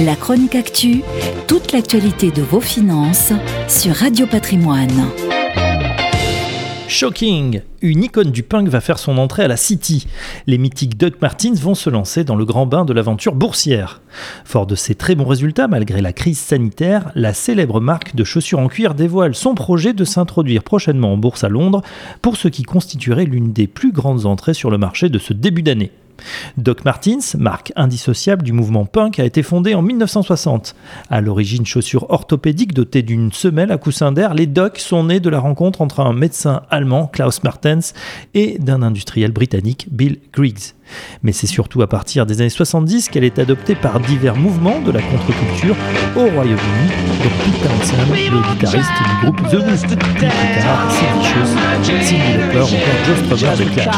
La chronique actu, toute l'actualité de vos finances sur Radio Patrimoine. Shocking Une icône du punk va faire son entrée à la City. Les mythiques Doug Martins vont se lancer dans le grand bain de l'aventure boursière. Fort de ses très bons résultats malgré la crise sanitaire, la célèbre marque de chaussures en cuir dévoile son projet de s'introduire prochainement en bourse à Londres pour ce qui constituerait l'une des plus grandes entrées sur le marché de ce début d'année. Doc Martins, marque indissociable du mouvement punk, a été fondée en 1960. À l'origine chaussures orthopédiques dotées d'une semelle à coussin d'air, les Docs sont nés de la rencontre entre un médecin allemand, Klaus Martens, et d'un industriel britannique, Bill Griggs. Mais c'est surtout à partir des années 70 qu'elle est adoptée par divers mouvements de la contre-culture au Royaume-Uni, dont Pete Townsend, le guitariste du groupe The Who, tard Sid Vicious, encore Joe Strummer de Clash.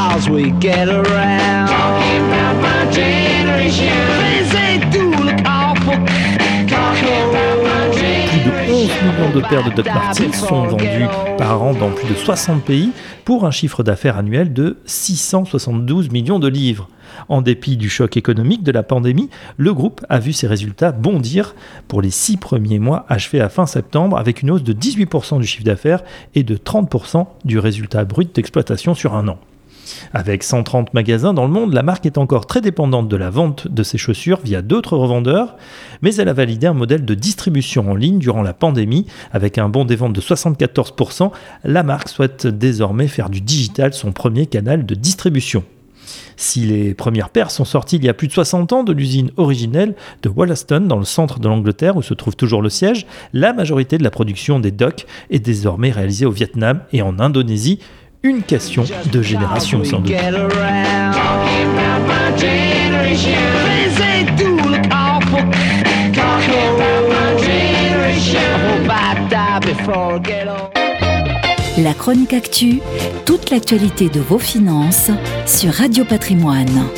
Plus de 11 millions de paires de Doc Martens sont vendues par an dans plus de 60 pays pour un chiffre d'affaires annuel de 672 millions de livres. En dépit du choc économique de la pandémie, le groupe a vu ses résultats bondir pour les six premiers mois achevés à fin septembre avec une hausse de 18% du chiffre d'affaires et de 30% du résultat brut d'exploitation sur un an. Avec 130 magasins dans le monde, la marque est encore très dépendante de la vente de ses chaussures via d'autres revendeurs, mais elle a validé un modèle de distribution en ligne durant la pandémie. Avec un bond des ventes de 74%, la marque souhaite désormais faire du digital son premier canal de distribution. Si les premières paires sont sorties il y a plus de 60 ans de l'usine originelle de Wollaston dans le centre de l'Angleterre où se trouve toujours le siège, la majorité de la production des docks est désormais réalisée au Vietnam et en Indonésie, une question de génération sans doute. La chronique actu, toute l'actualité de vos finances sur Radio Patrimoine.